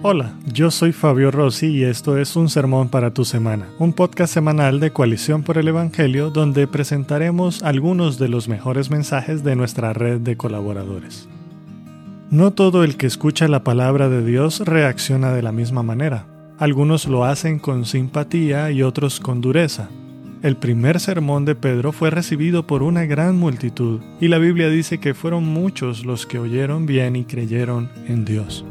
Hola, yo soy Fabio Rossi y esto es Un Sermón para tu Semana, un podcast semanal de Coalición por el Evangelio donde presentaremos algunos de los mejores mensajes de nuestra red de colaboradores. No todo el que escucha la palabra de Dios reacciona de la misma manera. Algunos lo hacen con simpatía y otros con dureza. El primer sermón de Pedro fue recibido por una gran multitud y la Biblia dice que fueron muchos los que oyeron bien y creyeron en Dios.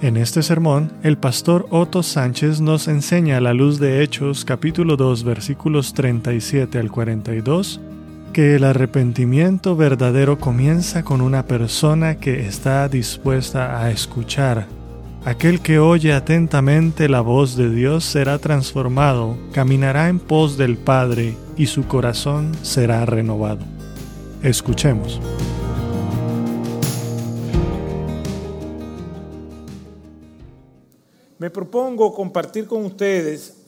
En este sermón, el pastor Otto Sánchez nos enseña a la luz de Hechos capítulo 2 versículos 37 al 42 que el arrepentimiento verdadero comienza con una persona que está dispuesta a escuchar. Aquel que oye atentamente la voz de Dios será transformado, caminará en pos del Padre y su corazón será renovado. Escuchemos. Me propongo compartir con ustedes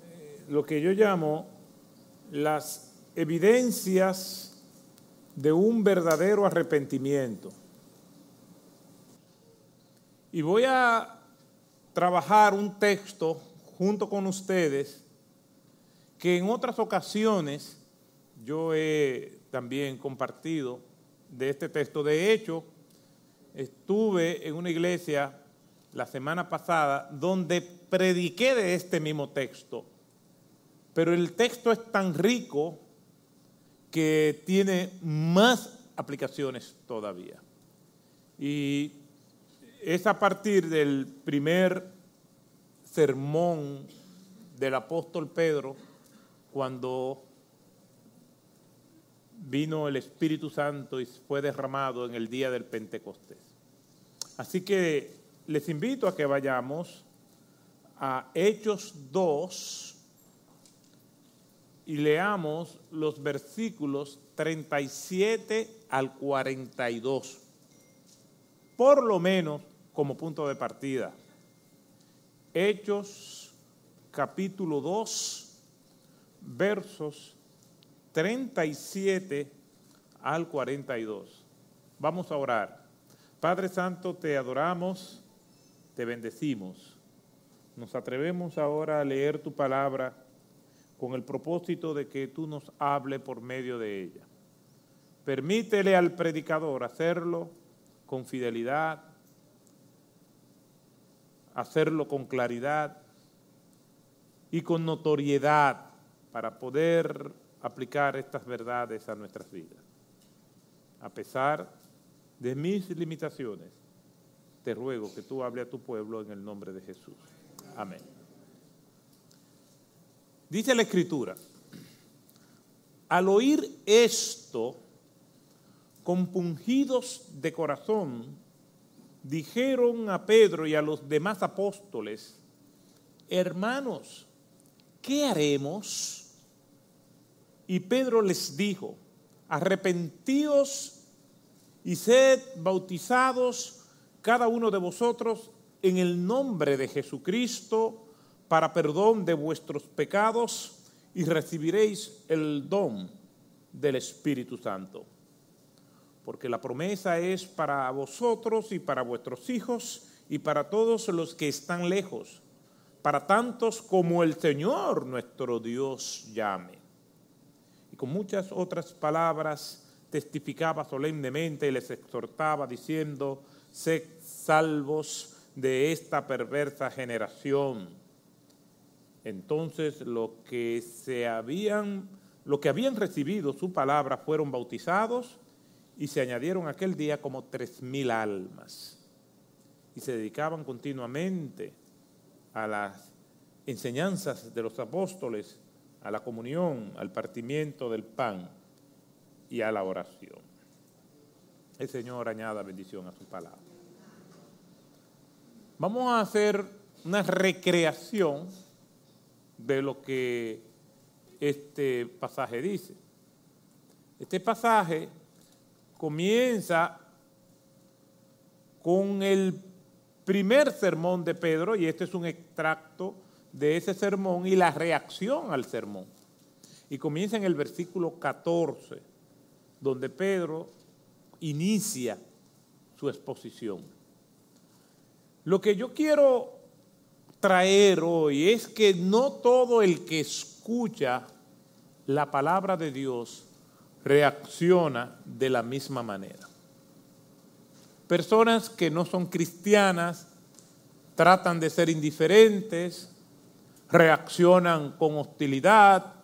eh, lo que yo llamo las evidencias de un verdadero arrepentimiento. Y voy a trabajar un texto junto con ustedes que en otras ocasiones yo he también compartido de este texto. De hecho, estuve en una iglesia la semana pasada donde prediqué de este mismo texto, pero el texto es tan rico que tiene más aplicaciones todavía. Y es a partir del primer sermón del apóstol Pedro cuando vino el Espíritu Santo y fue derramado en el día del Pentecostés. Así que les invito a que vayamos a Hechos 2 y leamos los versículos 37 al 42, por lo menos como punto de partida. Hechos capítulo 2, versos 37 al 42. Vamos a orar. Padre Santo, te adoramos, te bendecimos. Nos atrevemos ahora a leer tu palabra con el propósito de que tú nos hable por medio de ella. Permítele al predicador hacerlo con fidelidad, hacerlo con claridad y con notoriedad para poder aplicar estas verdades a nuestras vidas. A pesar de mis limitaciones, te ruego que tú hable a tu pueblo en el nombre de Jesús. Amén. Dice la Escritura, al oír esto, compungidos de corazón, dijeron a Pedro y a los demás apóstoles, hermanos, ¿qué haremos? Y Pedro les dijo, arrepentíos y sed bautizados cada uno de vosotros en el nombre de Jesucristo para perdón de vuestros pecados y recibiréis el don del Espíritu Santo. Porque la promesa es para vosotros y para vuestros hijos y para todos los que están lejos, para tantos como el Señor nuestro Dios llame con muchas otras palabras testificaba solemnemente y les exhortaba diciendo, sed salvos de esta perversa generación. Entonces lo que se habían, lo que habían recibido su palabra fueron bautizados y se añadieron aquel día como tres mil almas. Y se dedicaban continuamente a las enseñanzas de los apóstoles a la comunión, al partimiento del pan y a la oración. El Señor añada bendición a su palabra. Vamos a hacer una recreación de lo que este pasaje dice. Este pasaje comienza con el primer sermón de Pedro, y este es un extracto de ese sermón y la reacción al sermón. Y comienza en el versículo 14, donde Pedro inicia su exposición. Lo que yo quiero traer hoy es que no todo el que escucha la palabra de Dios reacciona de la misma manera. Personas que no son cristianas tratan de ser indiferentes, reaccionan con hostilidad,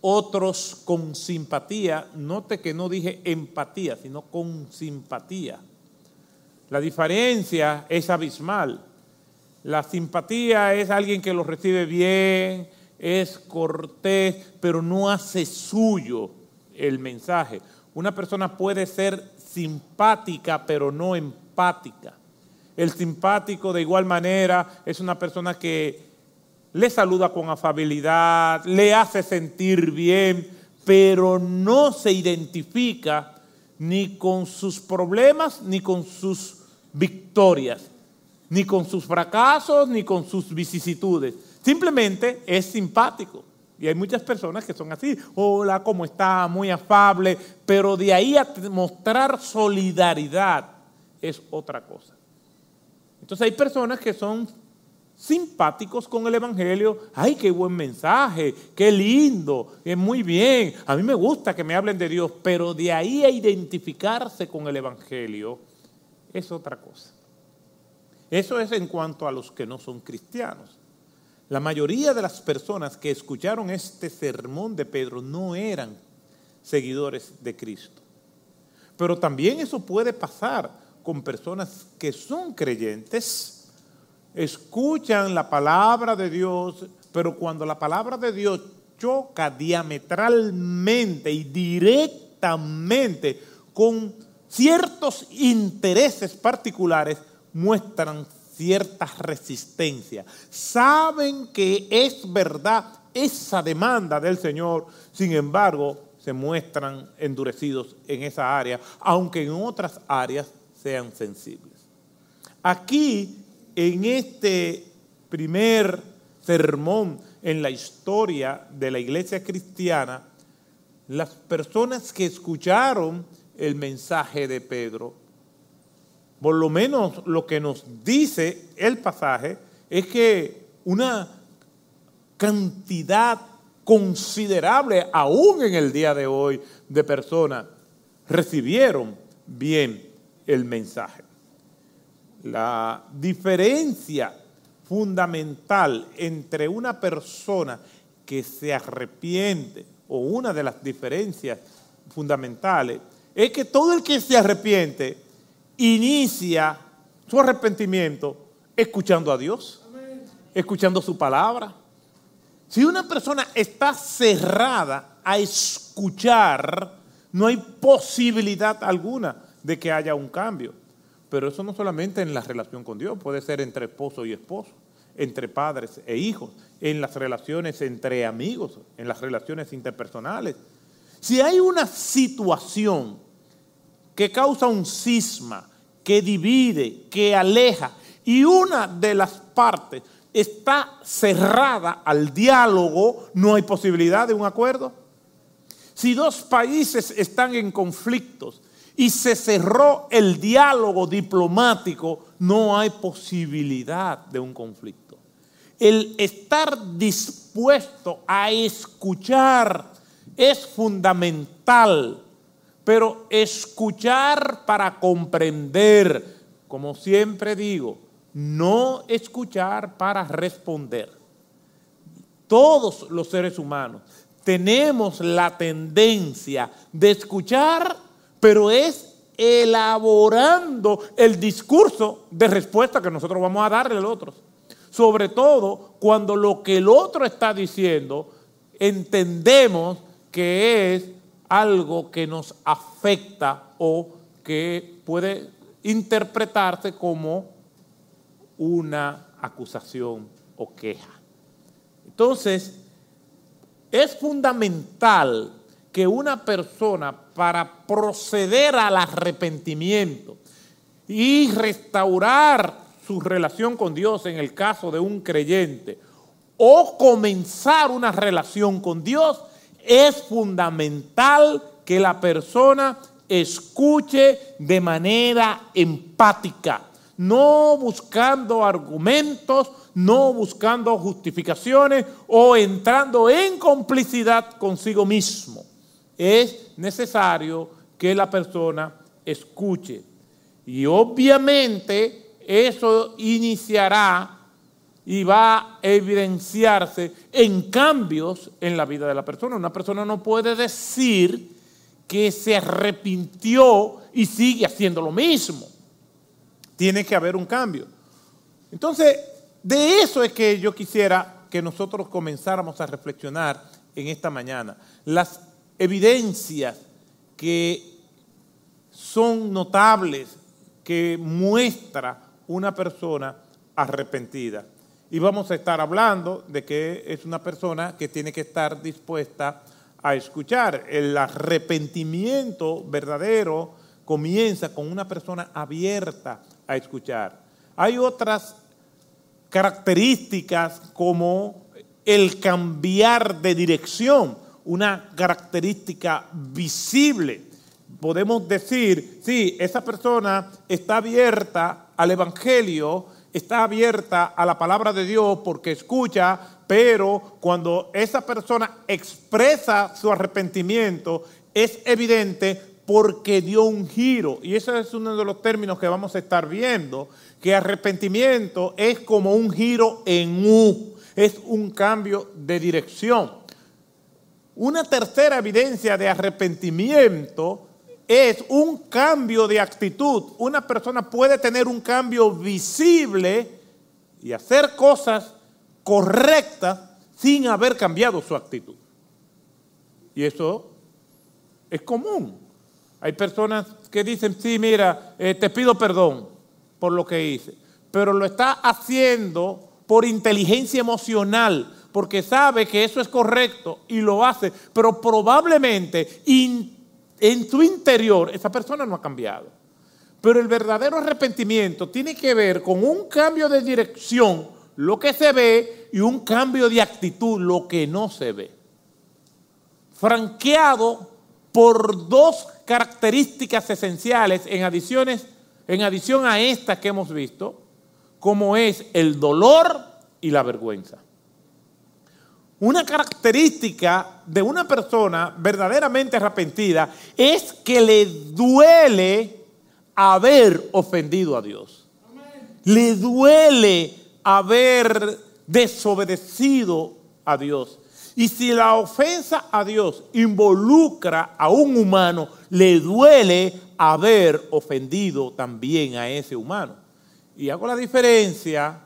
otros con simpatía. Note que no dije empatía, sino con simpatía. La diferencia es abismal. La simpatía es alguien que lo recibe bien, es cortés, pero no hace suyo el mensaje. Una persona puede ser simpática, pero no empática. El simpático de igual manera es una persona que le saluda con afabilidad, le hace sentir bien, pero no se identifica ni con sus problemas ni con sus victorias, ni con sus fracasos ni con sus vicisitudes. Simplemente es simpático. Y hay muchas personas que son así, hola, ¿cómo está? Muy afable, pero de ahí a mostrar solidaridad es otra cosa. Entonces hay personas que son simpáticos con el Evangelio. Ay, qué buen mensaje, qué lindo, es muy bien. A mí me gusta que me hablen de Dios, pero de ahí a identificarse con el Evangelio es otra cosa. Eso es en cuanto a los que no son cristianos. La mayoría de las personas que escucharon este sermón de Pedro no eran seguidores de Cristo. Pero también eso puede pasar con personas que son creyentes, escuchan la palabra de Dios, pero cuando la palabra de Dios choca diametralmente y directamente con ciertos intereses particulares, muestran cierta resistencia. Saben que es verdad esa demanda del Señor, sin embargo, se muestran endurecidos en esa área, aunque en otras áreas sean sensibles. Aquí en este primer sermón en la historia de la iglesia cristiana, las personas que escucharon el mensaje de Pedro, por lo menos lo que nos dice el pasaje, es que una cantidad considerable, aún en el día de hoy, de personas recibieron bien el mensaje. La diferencia fundamental entre una persona que se arrepiente o una de las diferencias fundamentales es que todo el que se arrepiente inicia su arrepentimiento escuchando a Dios, escuchando su palabra. Si una persona está cerrada a escuchar, no hay posibilidad alguna de que haya un cambio. Pero eso no solamente en la relación con Dios, puede ser entre esposo y esposo, entre padres e hijos, en las relaciones entre amigos, en las relaciones interpersonales. Si hay una situación que causa un cisma, que divide, que aleja, y una de las partes está cerrada al diálogo, no hay posibilidad de un acuerdo. Si dos países están en conflictos y se cerró el diálogo diplomático, no hay posibilidad de un conflicto. El estar dispuesto a escuchar es fundamental, pero escuchar para comprender, como siempre digo, no escuchar para responder. Todos los seres humanos tenemos la tendencia de escuchar pero es elaborando el discurso de respuesta que nosotros vamos a darle al otro. Sobre todo cuando lo que el otro está diciendo entendemos que es algo que nos afecta o que puede interpretarse como una acusación o queja. Entonces, es fundamental que una persona para proceder al arrepentimiento y restaurar su relación con Dios en el caso de un creyente o comenzar una relación con Dios, es fundamental que la persona escuche de manera empática. no buscando argumentos, no buscando justificaciones o entrando en complicidad consigo mismo. Es necesario que la persona escuche. Y obviamente eso iniciará y va a evidenciarse en cambios en la vida de la persona. Una persona no puede decir que se arrepintió y sigue haciendo lo mismo. Tiene que haber un cambio. Entonces, de eso es que yo quisiera que nosotros comenzáramos a reflexionar en esta mañana. Las evidencias que son notables que muestra una persona arrepentida. Y vamos a estar hablando de que es una persona que tiene que estar dispuesta a escuchar. El arrepentimiento verdadero comienza con una persona abierta a escuchar. Hay otras características como el cambiar de dirección, una característica visible. Podemos decir, sí, esa persona está abierta al Evangelio, está abierta a la palabra de Dios porque escucha, pero cuando esa persona expresa su arrepentimiento, es evidente porque dio un giro. Y ese es uno de los términos que vamos a estar viendo, que arrepentimiento es como un giro en U, es un cambio de dirección. Una tercera evidencia de arrepentimiento es un cambio de actitud. Una persona puede tener un cambio visible y hacer cosas correctas sin haber cambiado su actitud. Y eso es común. Hay personas que dicen, sí, mira, eh, te pido perdón por lo que hice, pero lo está haciendo por inteligencia emocional, porque sabe que eso es correcto y lo hace, pero probablemente en su interior esa persona no ha cambiado. Pero el verdadero arrepentimiento tiene que ver con un cambio de dirección, lo que se ve, y un cambio de actitud, lo que no se ve. Franqueado por dos características esenciales en, adiciones, en adición a estas que hemos visto, como es el dolor y la vergüenza. Una característica de una persona verdaderamente arrepentida es que le duele haber ofendido a Dios. Le duele haber desobedecido a Dios. Y si la ofensa a Dios involucra a un humano, le duele haber ofendido también a ese humano. Y hago la diferencia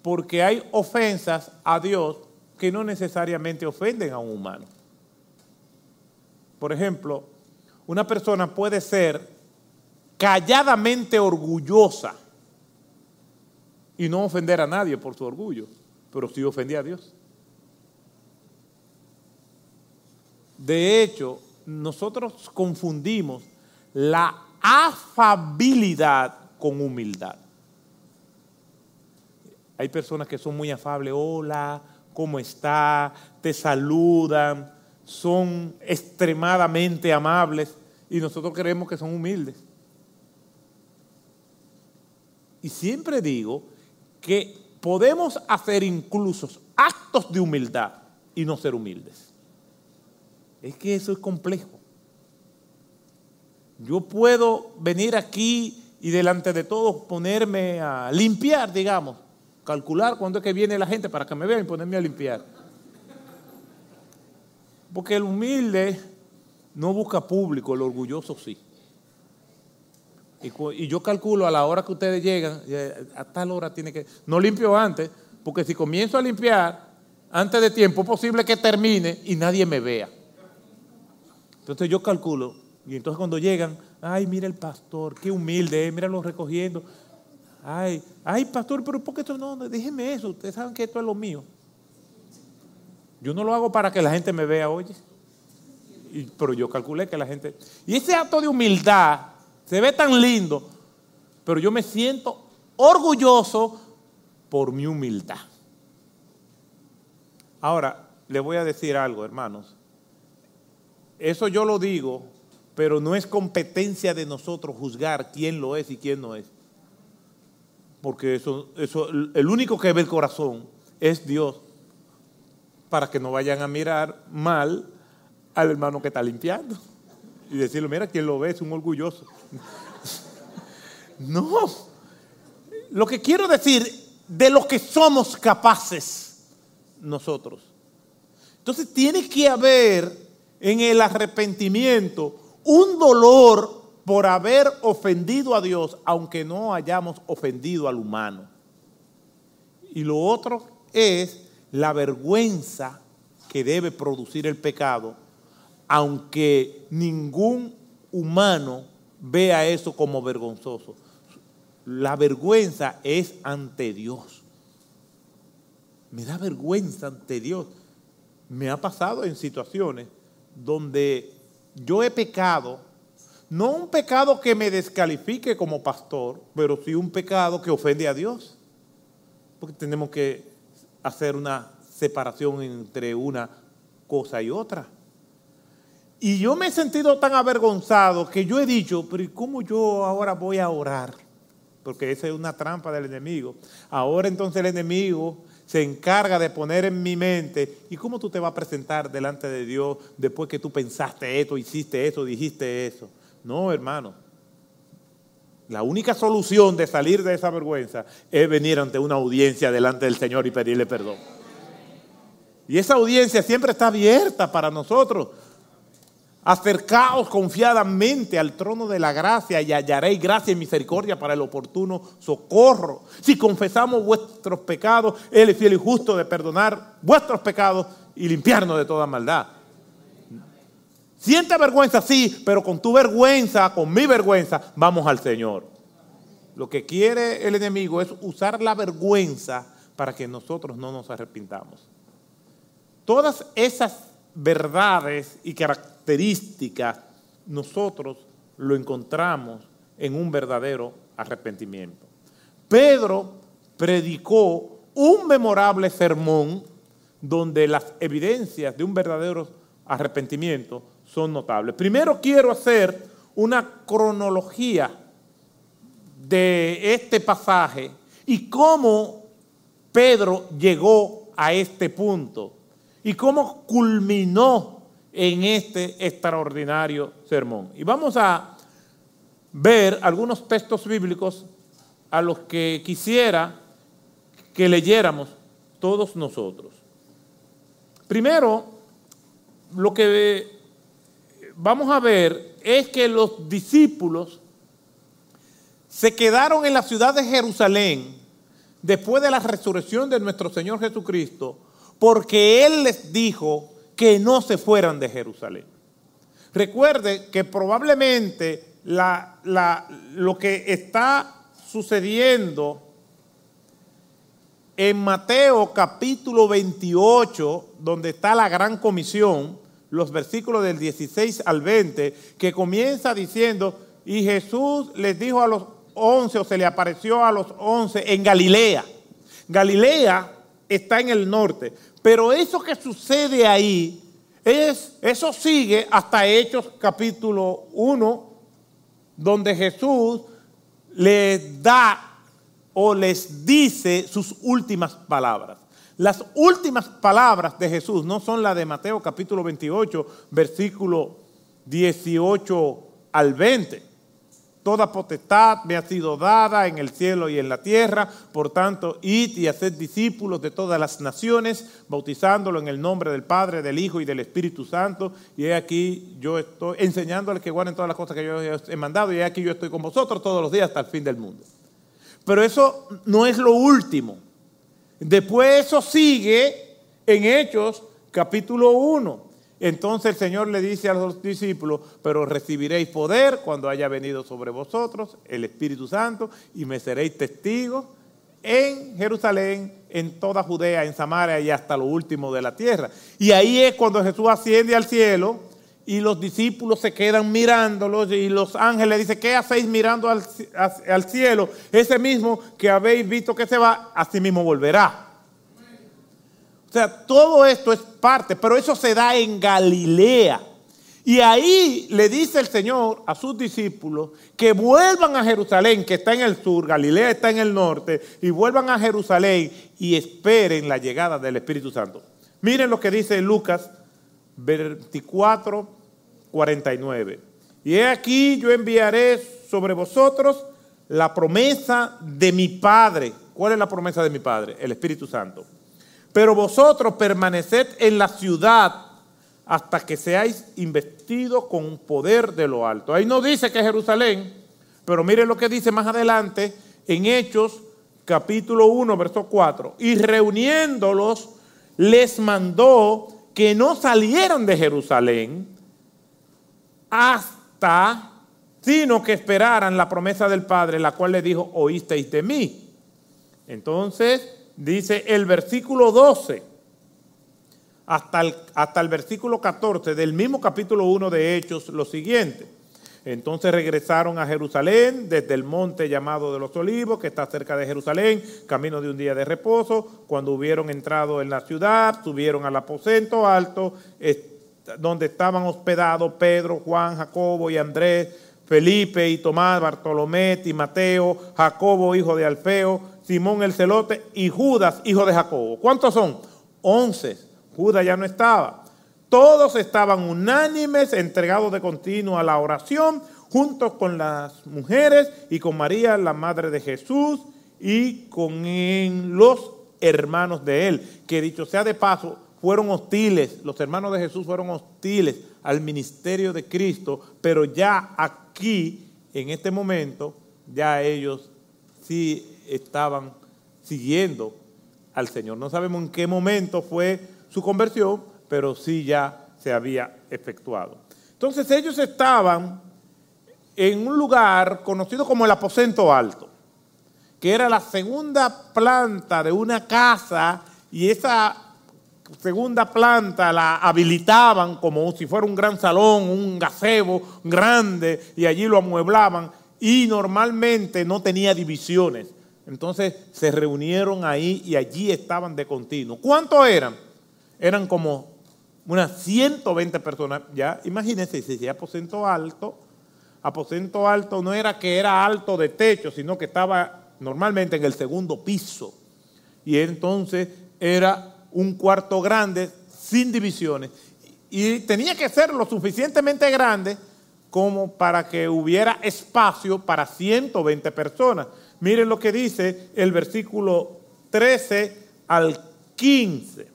porque hay ofensas a Dios que no necesariamente ofenden a un humano. Por ejemplo, una persona puede ser calladamente orgullosa y no ofender a nadie por su orgullo, pero sí ofender a Dios. De hecho, nosotros confundimos la afabilidad con humildad. Hay personas que son muy afables, hola, ¿cómo está? Te saludan, son extremadamente amables y nosotros creemos que son humildes. Y siempre digo que podemos hacer incluso actos de humildad y no ser humildes. Es que eso es complejo. Yo puedo venir aquí y delante de todos ponerme a limpiar, digamos, calcular cuándo es que viene la gente para que me vean y ponerme a limpiar. Porque el humilde no busca público, el orgulloso sí. Y, yo calculo a la hora que ustedes llegan, a tal hora tiene que... No limpio antes, porque si comienzo a limpiar antes de tiempo, es posible que termine y nadie me vea. Entonces yo calculo, y entonces cuando llegan, ay, mira el pastor, qué humilde, míralo recogiendo. Ay, ay, pastor, pero ¿por qué esto no? Déjeme eso, ustedes saben que esto es lo mío. Yo no lo hago para que la gente me vea, oye. pero yo calculé que la gente... Y ese acto de humildad se ve tan lindo, pero yo me siento orgulloso por mi humildad. Ahora, le voy a decir algo, hermanos. Eso yo lo digo, pero no es competencia de nosotros juzgar quién lo es y quién no es. Porque eso, eso, el único que ve el corazón es Dios, para que no vayan a mirar mal al hermano que está limpiando y decirle, mira, quien lo ve es un orgulloso. no, lo que quiero decir, de lo que somos capaces nosotros. Entonces tiene que haber en el arrepentimiento un dolor por haber ofendido a Dios, aunque no hayamos ofendido al humano. Y lo otro es la vergüenza que debe producir el pecado, aunque ningún humano vea eso como vergonzoso. La vergüenza es ante Dios. Me da vergüenza ante Dios. Me ha pasado en situaciones donde yo he pecado no un pecado que me descalifique como pastor, pero sí un pecado que ofende a Dios. Porque tenemos que hacer una separación entre una cosa y otra. Y yo me he sentido tan avergonzado que yo he dicho, pero ¿cómo yo ahora voy a orar? Porque esa es una trampa del enemigo. Ahora entonces el enemigo se encarga de poner en mi mente, ¿y cómo tú te vas a presentar delante de Dios después que tú pensaste esto, hiciste eso, dijiste eso? No, hermano. La única solución de salir de esa vergüenza es venir ante una audiencia delante del Señor y pedirle perdón. Y esa audiencia siempre está abierta para nosotros. Acercaos confiadamente al trono de la gracia y hallaréis gracia y misericordia para el oportuno socorro. Si confesamos vuestros pecados, Él es fiel y justo de perdonar vuestros pecados y limpiarnos de toda maldad. Siente vergüenza, sí, pero con tu vergüenza, con mi vergüenza, vamos al Señor. Lo que quiere el enemigo es usar la vergüenza para que nosotros no nos arrepintamos. Todas esas verdades y características nosotros lo encontramos en un verdadero arrepentimiento. Pedro predicó un memorable sermón donde las evidencias de un verdadero arrepentimiento son notables. Primero quiero hacer una cronología de este pasaje y cómo Pedro llegó a este punto y cómo culminó en este extraordinario sermón. Y vamos a ver algunos textos bíblicos a los que quisiera que leyéramos todos nosotros. Primero, lo que vamos a ver es que los discípulos se quedaron en la ciudad de Jerusalén después de la resurrección de nuestro Señor Jesucristo, porque Él les dijo que no se fueran de Jerusalén. Recuerde que probablemente lo que está sucediendo en Mateo capítulo 28, donde está la gran comisión, los versículos del 16 al 20, que comienza diciendo, y Jesús les dijo a los once, o se le apareció a los once en Galilea. Galilea está en el norte, pero eso que sucede ahí, es, eso sigue hasta Hechos capítulo 1, donde Jesús les da o les dice sus últimas palabras. Las últimas palabras de Jesús no son las de Mateo capítulo 28, versículo 18 al 20. Toda potestad me ha sido dada en el cielo y en la tierra, por tanto, id y haced discípulos de todas las naciones, bautizándolo en el nombre del Padre, del Hijo y del Espíritu Santo. Y he aquí yo estoy enseñándoles que guarden todas las cosas que yo he mandado, y he aquí yo estoy con vosotros todos los días hasta el fin del mundo. Pero eso no es lo último. Después eso sigue en Hechos capítulo 1. Entonces el Señor le dice a los discípulos, pero recibiréis poder cuando haya venido sobre vosotros el Espíritu Santo y me seréis testigos en Jerusalén, en toda Judea, en Samaria y hasta lo último de la tierra. Y ahí es cuando Jesús asciende al cielo y los discípulos se quedan mirándolos y los ángeles dicen, ¿qué hacéis mirando al, al, cielo? Ese mismo que habéis visto que se va, así mismo volverá. O sea, todo esto es parte, pero eso se da en Galilea. Y ahí le dice el Señor a sus discípulos que vuelvan a Jerusalén, que está en el sur, Galilea está en el norte, y vuelvan a Jerusalén y esperen la llegada del Espíritu Santo. Miren lo que dice Lucas 24, 49. Y he aquí yo enviaré sobre vosotros la promesa de mi Padre. ¿Cuál es la promesa de mi Padre? El Espíritu Santo. Pero vosotros permaneced en la ciudad hasta que seáis investidos con poder de lo alto. Ahí no dice que es Jerusalén, pero miren lo que dice más adelante en Hechos capítulo 1, verso 4. Y reuniéndolos, les mandó que no salieran de Jerusalén hasta, sino que esperaran la promesa del Padre, la cual le dijo, oísteis de mí. Entonces, dice el versículo 12 hasta el, hasta el versículo 14 del mismo capítulo 1 de Hechos lo siguiente. Entonces regresaron a Jerusalén desde el monte llamado de los olivos, que está cerca de Jerusalén, camino de un día de reposo. Cuando hubieron entrado en la ciudad, subieron al aposento alto, donde estaban hospedados Pedro, Juan, Jacobo y Andrés, Felipe y Tomás, Bartolomé y Mateo, Jacobo, hijo de Alfeo, Simón el celote y Judas, hijo de Jacobo. ¿Cuántos son? Once. Judas ya no estaba. Todos estaban unánimes, entregados de continuo a la oración, juntos con las mujeres y con María, la madre de Jesús, y con los hermanos de él, que dicho sea de paso, fueron hostiles, los hermanos de Jesús fueron hostiles al ministerio de Cristo, pero ya aquí, en este momento, ya ellos sí estaban siguiendo al Señor. No sabemos en qué momento fue su conversión, pero sí ya se había efectuado. Entonces ellos estaban en un lugar conocido como el aposento alto, que era la segunda planta de una casa y esa segunda planta la habilitaban como si fuera un gran salón, un gazebo grande y allí lo amueblaban y normalmente no tenía divisiones. Entonces se reunieron ahí y allí estaban de continuo. ¿Cuántos eran? eran como unas 120 personas. Ya, imagínense, si decía aposento alto, aposento alto no era que era alto de techo, sino que estaba normalmente en el segundo piso. Y entonces era un cuarto grande, sin divisiones. Y tenía que ser lo suficientemente grande como para que hubiera espacio para 120 personas. Miren lo que dice el versículo 13 al 15.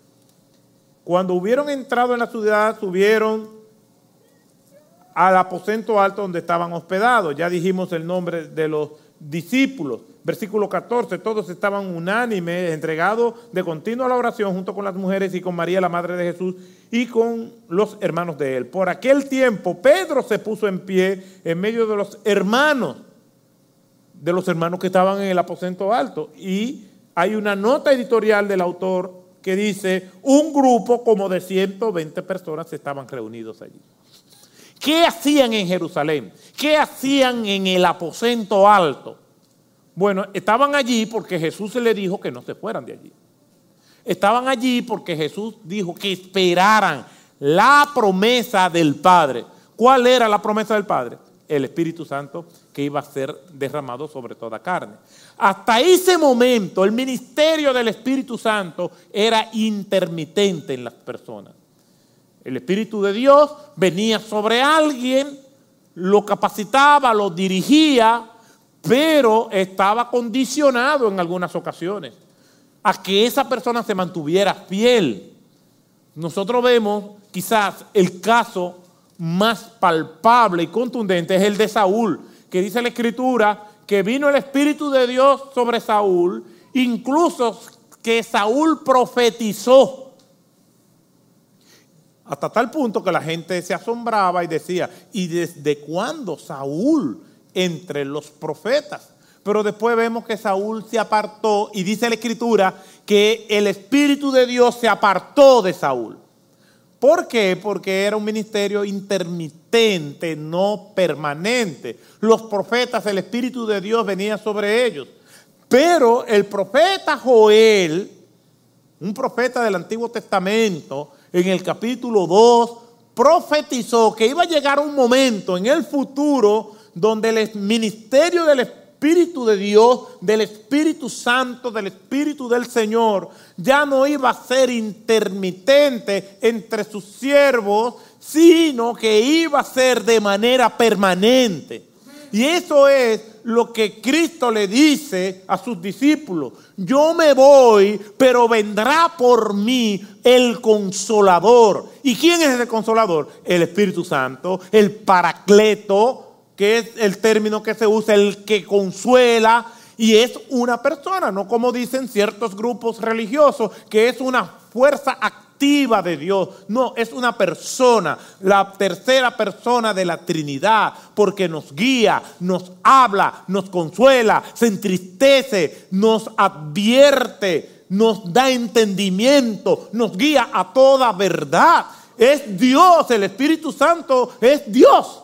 Cuando hubieron entrado en la ciudad, subieron al aposento alto donde estaban hospedados. Ya dijimos el nombre de los discípulos. Versículo 14, todos estaban unánimes, entregados de continuo a la oración junto con las mujeres y con María, la Madre de Jesús, y con los hermanos de él. Por aquel tiempo, Pedro se puso en pie en medio de los hermanos, de los hermanos que estaban en el aposento alto. Y hay una nota editorial del autor que dice, un grupo como de 120 personas estaban reunidos allí. ¿Qué hacían en Jerusalén? ¿Qué hacían en el aposento alto? Bueno, estaban allí porque Jesús se le dijo que no se fueran de allí. Estaban allí porque Jesús dijo que esperaran la promesa del Padre. ¿Cuál era la promesa del Padre? El Espíritu Santo que iba a ser derramado sobre toda carne. Hasta ese momento el ministerio del Espíritu Santo era intermitente en las personas. El Espíritu de Dios venía sobre alguien, lo capacitaba, lo dirigía, pero estaba condicionado en algunas ocasiones a que esa persona se mantuviera fiel. Nosotros vemos quizás el caso más palpable y contundente es el de Saúl que dice la Escritura que vino el Espíritu de Dios sobre Saúl, incluso que Saúl profetizó. Hasta tal punto que la gente se asombraba y decía, ¿y desde cuándo Saúl entre los profetas? Pero después vemos que Saúl se apartó y dice la Escritura que el Espíritu de Dios se apartó de Saúl. ¿Por qué? Porque era un ministerio intermitente, no permanente. Los profetas, el Espíritu de Dios venía sobre ellos. Pero el profeta Joel, un profeta del Antiguo Testamento, en el capítulo 2, profetizó que iba a llegar un momento en el futuro donde el ministerio del Espíritu de Dios, del Espíritu Santo, del Espíritu del Señor, ya no iba a ser intermitente entre sus siervos, sino que iba a ser de manera permanente. Y eso es lo que Cristo le dice a sus discípulos. Yo me voy, pero vendrá por mí el consolador. ¿Y quién es ese consolador? El Espíritu Santo, el paracleto, que es el término que se usa, el que consuela. Y es una persona, no como dicen ciertos grupos religiosos, que es una fuerza activa de Dios. No, es una persona, la tercera persona de la Trinidad, porque nos guía, nos habla, nos consuela, se entristece, nos advierte, nos da entendimiento, nos guía a toda verdad. Es Dios, el Espíritu Santo es Dios.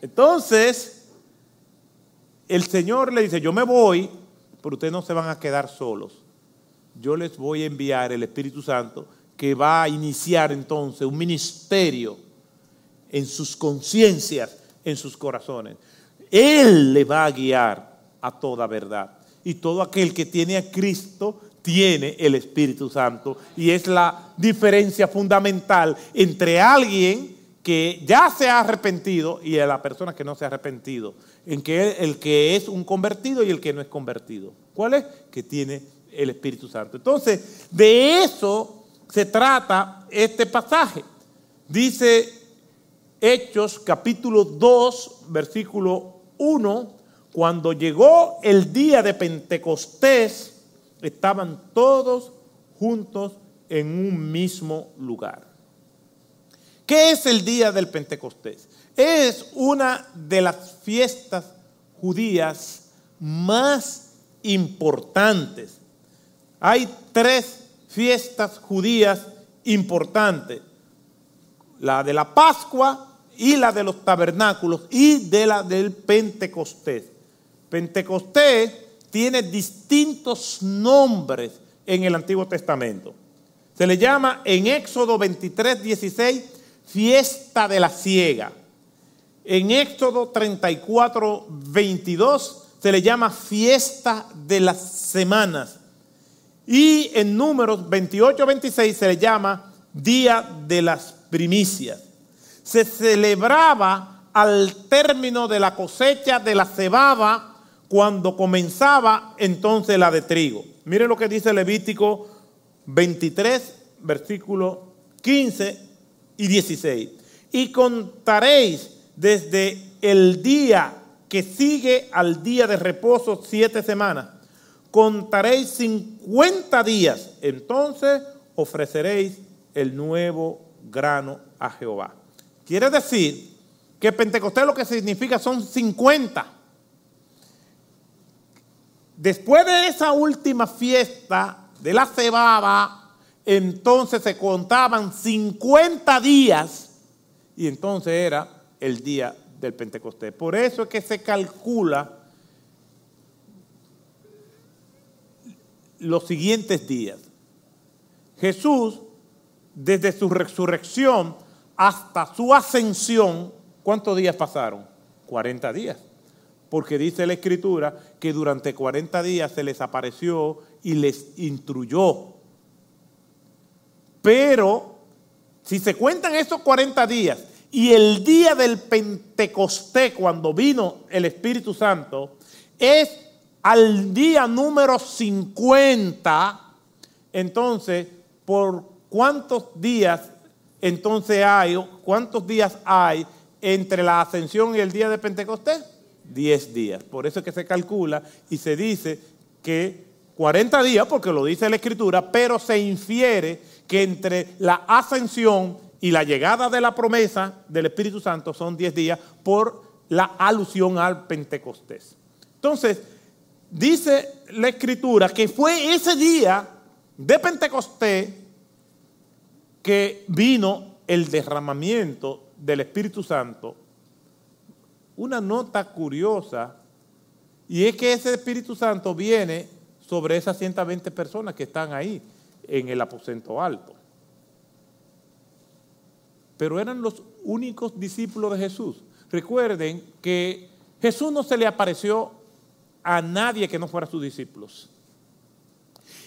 Entonces, el Señor le dice, yo me voy, pero ustedes no se van a quedar solos yo les voy a enviar el Espíritu Santo que va a iniciar entonces un ministerio en sus conciencias, en sus corazones. Él le va a guiar a toda verdad. Y todo aquel que tiene a Cristo tiene el Espíritu Santo. Y es la diferencia fundamental entre alguien que ya se ha arrepentido y a la persona que no se ha arrepentido. En que el que es un convertido y el que no es convertido. ¿Cuál es? Que tiene el Espíritu Santo. Entonces, de eso se trata este pasaje. Dice Hechos capítulo 2, versículo 1, cuando llegó el día de Pentecostés, estaban todos juntos en un mismo lugar. ¿Qué es el día del Pentecostés? Es una de las fiestas judías más importantes hay tres fiestas judías importantes. La de la Pascua y la de los tabernáculos y de la del Pentecostés. Pentecostés tiene distintos nombres en el Antiguo Testamento. Se le llama en Éxodo 23, 16 fiesta de la ciega. En Éxodo 34, 22 se le llama fiesta de las semanas. Y en números 28-26 se le llama Día de las Primicias. Se celebraba al término de la cosecha de la cebada cuando comenzaba entonces la de trigo. Mire lo que dice Levítico 23, versículo 15 y 16. Y contaréis desde el día que sigue al día de reposo siete semanas contaréis 50 días, entonces ofreceréis el nuevo grano a Jehová. Quiere decir que Pentecostés lo que significa son 50. Después de esa última fiesta de la cebada, entonces se contaban 50 días y entonces era el día del Pentecostés. Por eso es que se calcula los siguientes días. Jesús, desde su resurrección hasta su ascensión, ¿cuántos días pasaron? 40 días. Porque dice la Escritura que durante 40 días se les apareció y les instruyó. Pero, si se cuentan esos 40 días y el día del Pentecostés, cuando vino el Espíritu Santo, es al día número 50, entonces, ¿por cuántos días entonces hay, cuántos días hay entre la ascensión y el día de Pentecostés? Diez días. Por eso es que se calcula y se dice que 40 días, porque lo dice la Escritura, pero se infiere que entre la ascensión y la llegada de la promesa del Espíritu Santo son 10 días por la alusión al Pentecostés. Entonces, dice la escritura que fue ese día de Pentecostés que vino el derramamiento del Espíritu Santo. Una nota curiosa, y es que ese Espíritu Santo viene sobre esas 120 personas que están ahí en el aposento alto. pero eran los únicos discípulos de Jesús. Recuerden que Jesús no se le apareció a nadie que no fuera sus discípulos.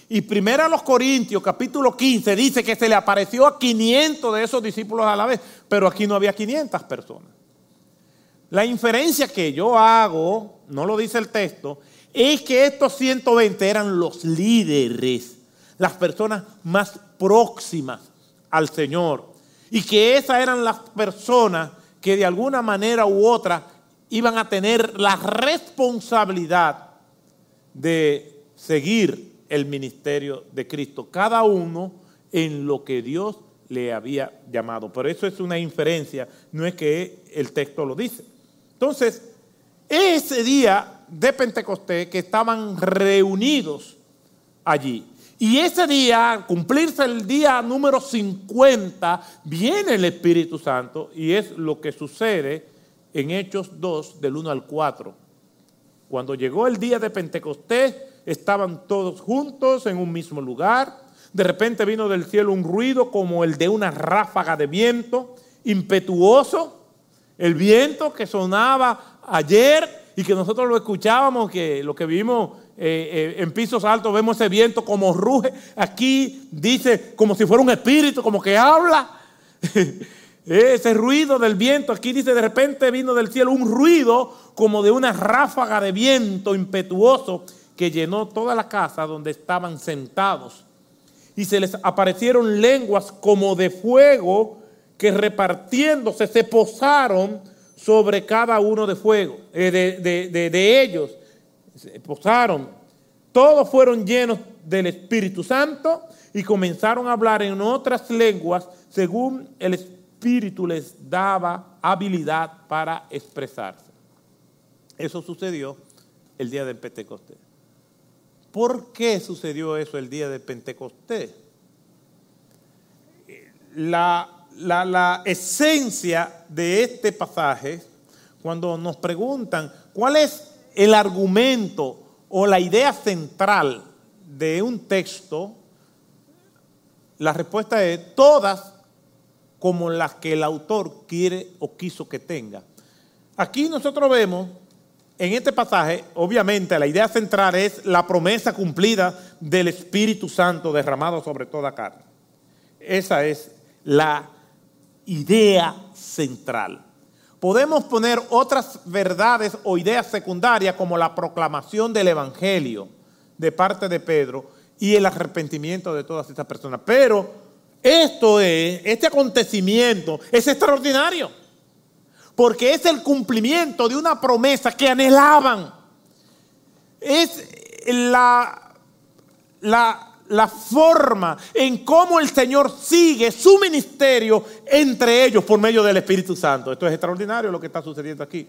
Y primero a los Corintios, capítulo 15, dice que se le apareció a 500 de esos discípulos a la vez, pero aquí no había 500 personas. La inferencia que yo hago, no lo dice el texto, es que estos 120 eran los líderes, las personas más próximas al Señor. Y que esas eran las personas que de alguna manera u otra iban a tener la responsabilidad de seguir el ministerio de Cristo, cada uno en lo que Dios le había llamado. Pero eso es una inferencia, no es que el texto lo dice. Entonces, ese día de Pentecostés que estaban reunidos allí, y ese día, cumplirse el día número 50, viene el Espíritu Santo y es lo que sucede en Hechos 2, del 1 al 4. Cuando llegó el día de Pentecostés, estaban todos juntos en un mismo lugar. De repente vino del cielo un ruido como el de una ráfaga de viento impetuoso. El viento que sonaba ayer y que nosotros lo escuchábamos, que lo que vimos eh, eh, en pisos altos vemos ese viento como ruge. Aquí dice como si fuera un espíritu, como que habla. ese ruido del viento, aquí dice de repente vino del cielo un ruido como de una ráfaga de viento impetuoso que llenó toda la casa donde estaban sentados. Y se les aparecieron lenguas como de fuego que repartiéndose se posaron sobre cada uno de fuego, eh, de ellos posaron, todos fueron llenos del Espíritu Santo y comenzaron a hablar en otras lenguas según el Espíritu les daba habilidad para expresarse. Eso sucedió el día del Pentecostés. ¿Por qué sucedió eso el día del Pentecostés? La, la esencia de este pasaje, cuando nos preguntan cuál es el argumento o la idea central de un texto, la respuesta es todas como las que el autor quiere o quiso que tenga. Aquí nosotros vemos en este pasaje, obviamente la idea central es la promesa cumplida del Espíritu Santo derramado sobre toda carne. Esa es la idea central. Podemos poner otras verdades o ideas secundarias como la proclamación del Evangelio de parte de Pedro y el arrepentimiento de todas estas personas. Pero esto es, este acontecimiento es extraordinario, porque es el cumplimiento de una promesa que anhelaban. Es la, la la forma en cómo el Señor sigue su ministerio entre ellos por medio del Espíritu Santo. Esto es extraordinario lo que está sucediendo aquí.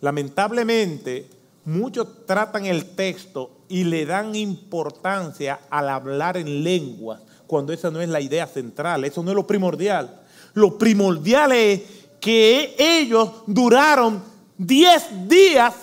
Lamentablemente, muchos tratan el texto y le dan importancia al hablar en lenguas, cuando esa no es la idea central, eso no es lo primordial. Lo primordial es que ellos duraron 10 días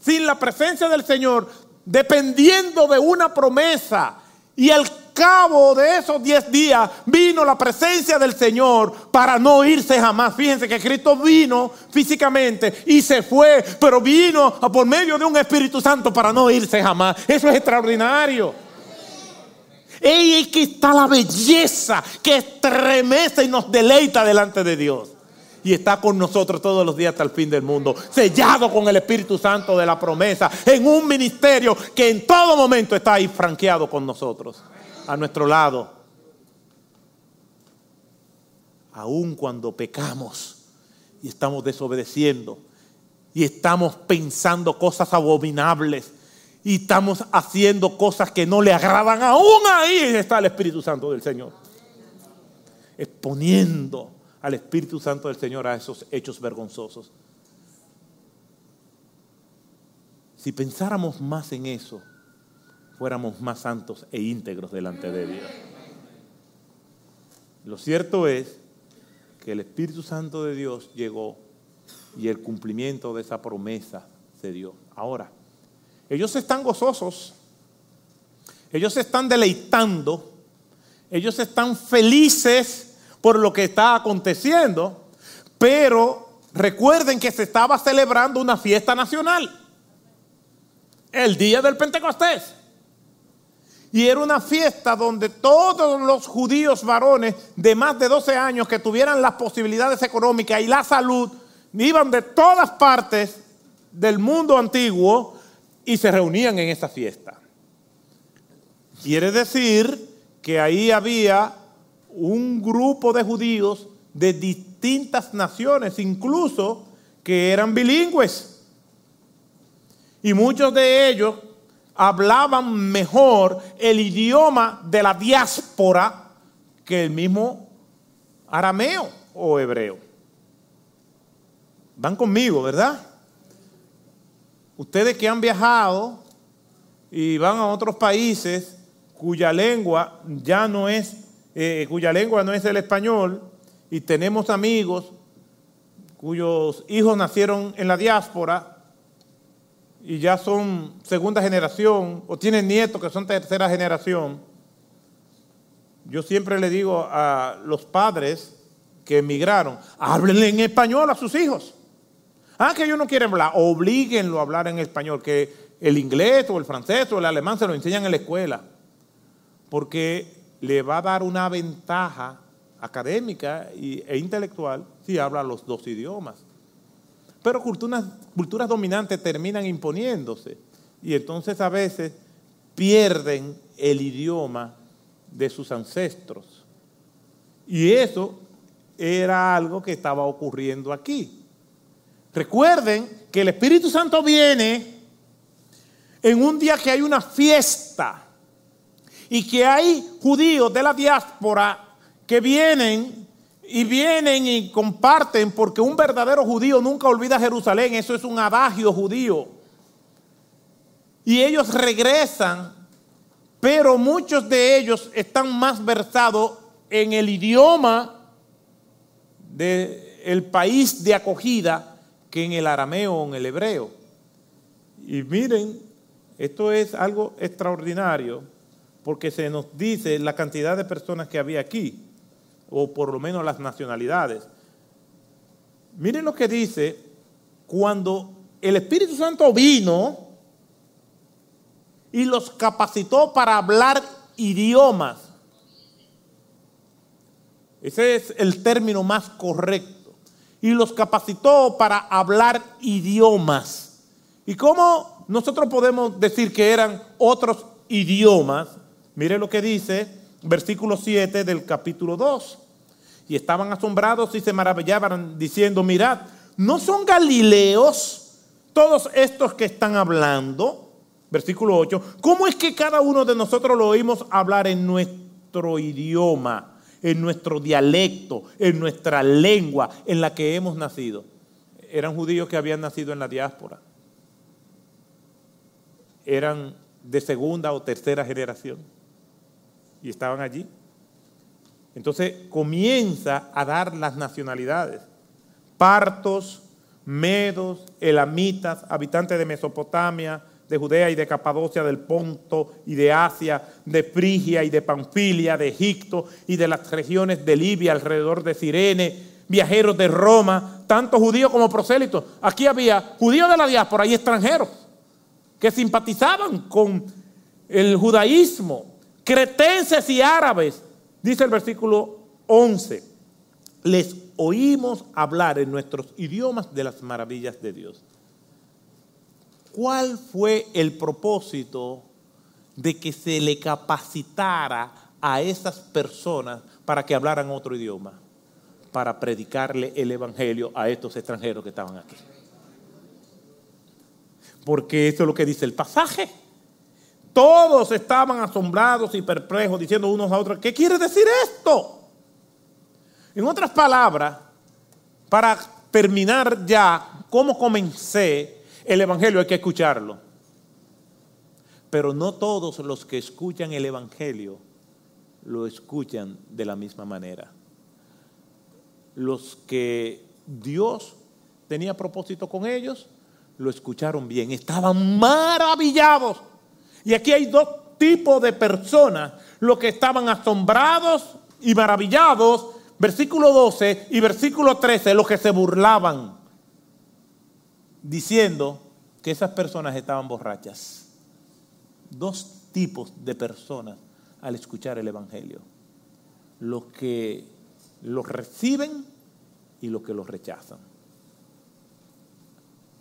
sin la presencia del Señor, dependiendo de una promesa. Y al cabo de esos diez días vino la presencia del Señor para no irse jamás. Fíjense que Cristo vino físicamente y se fue, pero vino por medio de un Espíritu Santo para no irse jamás. Eso es extraordinario. Y aquí está la belleza que estremece y nos deleita delante de Dios y está con nosotros todos los días hasta el fin del mundo, sellado con el Espíritu Santo de la promesa, en un ministerio que en todo momento está ahí franqueado con nosotros, a nuestro lado. Aun cuando pecamos y estamos desobedeciendo y estamos pensando cosas abominables y estamos haciendo cosas que no le agradan, aún ahí está el Espíritu Santo del Señor, exponiendo al Espíritu Santo del Señor a esos hechos vergonzosos. Si pensáramos más en eso, fuéramos más santos e íntegros delante de Dios. Lo cierto es que el Espíritu Santo de Dios llegó y el cumplimiento de esa promesa se dio. Ahora, ellos están gozosos, ellos se están deleitando, ellos están felices por lo que está aconteciendo, pero recuerden que se estaba celebrando una fiesta nacional, el día del Pentecostés. Y era una fiesta donde todos los judíos varones de más de 12 años que tuvieran las posibilidades económicas y la salud, iban de todas partes del mundo antiguo y se reunían en esa fiesta. Quiere decir que ahí había un grupo de judíos de distintas naciones, incluso que eran bilingües. Y muchos de ellos hablaban mejor el idioma de la diáspora que el mismo arameo o hebreo. Van conmigo, ¿verdad? Ustedes que han viajado y van a otros países cuya lengua ya no es, eh, cuya lengua no es el español, y tenemos amigos cuyos hijos nacieron en la diáspora, y ya son segunda generación o tienen nietos que son tercera generación, yo siempre le digo a los padres que emigraron, háblenle en español a sus hijos. Ah, que ellos no quieren hablar, oblíguenlo a hablar en español, que el inglés o el francés o el alemán se lo enseñan en la escuela, porque le va a dar una ventaja académica e intelectual si habla los dos idiomas. Pero culturas, culturas dominantes terminan imponiéndose y entonces a veces pierden el idioma de sus ancestros. Y eso era algo que estaba ocurriendo aquí. Recuerden que el Espíritu Santo viene en un día que hay una fiesta y que hay judíos de la diáspora que vienen y vienen y comparten, porque un verdadero judío nunca olvida Jerusalén, eso es un adagio judío. Y ellos regresan, pero muchos de ellos están más versados en el idioma del país de acogida que en el arameo o en el hebreo. Y miren, esto es algo extraordinario, porque se nos dice la cantidad de personas que había aquí o por lo menos las nacionalidades. Miren lo que dice, cuando el Espíritu Santo vino y los capacitó para hablar idiomas. Ese es el término más correcto. Y los capacitó para hablar idiomas. ¿Y cómo nosotros podemos decir que eran otros idiomas? Mire lo que dice versículo 7 del capítulo 2 y estaban asombrados y se maravillaban diciendo, mirad, ¿no son galileos todos estos que están hablando? Versículo 8, ¿cómo es que cada uno de nosotros lo oímos hablar en nuestro idioma, en nuestro dialecto, en nuestra lengua en la que hemos nacido? Eran judíos que habían nacido en la diáspora. Eran de segunda o tercera generación y estaban allí. Entonces comienza a dar las nacionalidades. Partos, medos, elamitas, habitantes de Mesopotamia, de Judea y de Capadocia, del Ponto y de Asia, de Frigia y de Panfilia, de Egipto y de las regiones de Libia alrededor de Sirene, viajeros de Roma, tanto judíos como prosélitos. Aquí había judíos de la diáspora y extranjeros que simpatizaban con el judaísmo, cretenses y árabes Dice el versículo 11, les oímos hablar en nuestros idiomas de las maravillas de Dios. ¿Cuál fue el propósito de que se le capacitara a esas personas para que hablaran otro idioma? Para predicarle el Evangelio a estos extranjeros que estaban aquí. Porque eso es lo que dice el pasaje. Todos estaban asombrados y perplejos, diciendo unos a otros, ¿qué quiere decir esto? En otras palabras, para terminar ya cómo comencé el Evangelio, hay que escucharlo. Pero no todos los que escuchan el Evangelio lo escuchan de la misma manera. Los que Dios tenía propósito con ellos, lo escucharon bien, estaban maravillados y aquí hay dos tipos de personas, los que estaban asombrados y maravillados versículo 12 y versículo 13, los que se burlaban, diciendo que esas personas estaban borrachas. Dos tipos de personas al escuchar el Evangelio. Los que los reciben y los que los rechazan.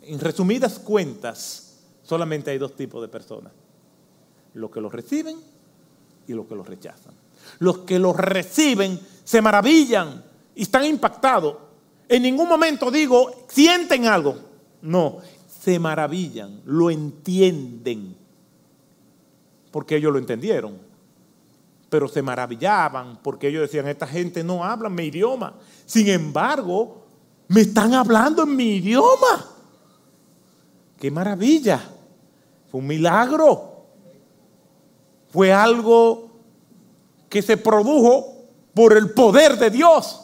En resumidas cuentas, solamente hay dos tipos de personas. Los que los reciben y los que los rechazan. Los que los reciben se maravillan y están impactados. En ningún momento digo, sienten algo. No, se maravillan, lo entienden, porque ellos lo entendieron. Pero se maravillaban porque ellos decían, esta gente no habla mi idioma. Sin embargo, me están hablando en mi idioma. ¡Qué maravilla! Fue un milagro. Fue algo que se produjo por el poder de Dios.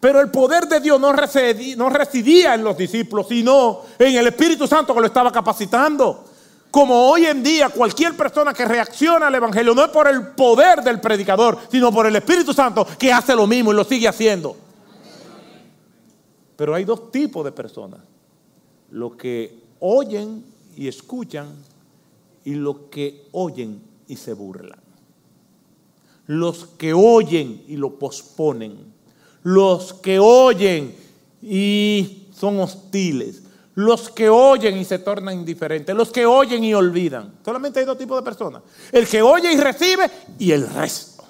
Pero el poder de Dios no residía, en los discípulos, sino en el Espíritu Santo que lo estaba capacitando. Como hoy en día cualquier persona que reacciona al Evangelio no es por el poder del predicador, sino por el Espíritu Santo que hace lo mismo y lo sigue haciendo. Pero hay dos tipos de personas. Los que oyen y escuchan y los que oyen y se burlan. Los que oyen y lo posponen los que oyen y son hostiles, los que oyen y se tornan indiferentes, los que oyen y olvidan. Solamente hay dos tipos de personas. El que oye y recibe y el resto.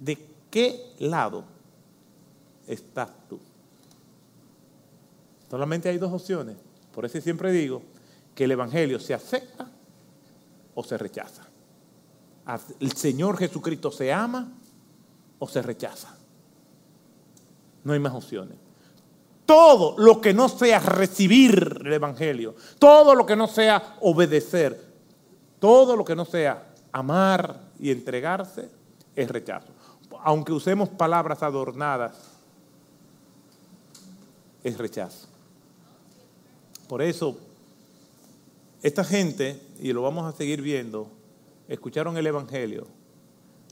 ¿De qué lado estás tú? Solamente hay dos opciones. Por eso siempre digo que el Evangelio se acepta o se rechaza. El Señor Jesucristo se ama o se rechaza. No hay más opciones. Todo lo que no sea recibir el Evangelio, todo lo que no sea obedecer, todo lo que no sea amar y entregarse, es rechazo. Aunque usemos palabras adornadas, es rechazo. Por eso, esta gente, y lo vamos a seguir viendo, escucharon el Evangelio,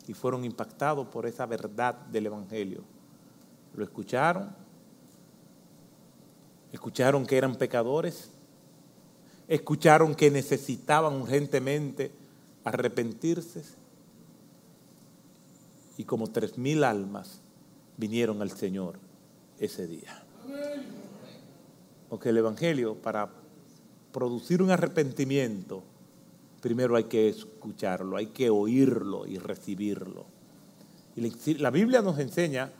y fueron impactados por esa verdad del Evangelio. Lo escucharon, escucharon que eran pecadores, escucharon que necesitaban urgentemente arrepentirse y como tres mil almas vinieron al Señor ese día. Porque el Evangelio, para producir un arrepentimiento, primero hay que escucharlo, hay que oírlo y recibirlo. Y la Biblia nos enseña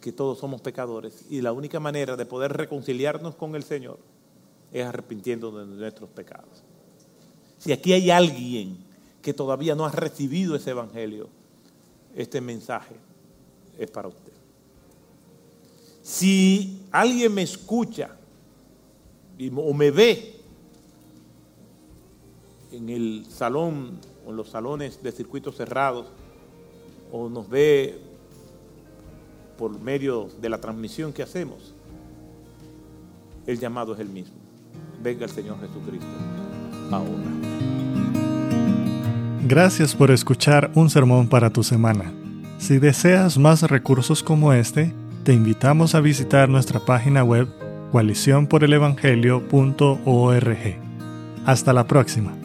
que todos somos pecadores y la única manera de poder reconciliarnos con el Señor es arrepintiendo de nuestros pecados. Si aquí hay alguien que todavía no ha recibido ese evangelio, este mensaje es para usted. Si alguien me escucha o me ve en el salón o en los salones de circuitos cerrados o nos ve por medio de la transmisión que hacemos, el llamado es el mismo. Venga el Señor Jesucristo ahora. Gracias por escuchar un sermón para tu semana. Si deseas más recursos como este, te invitamos a visitar nuestra página web coaliciónporelevangelio.org. Hasta la próxima.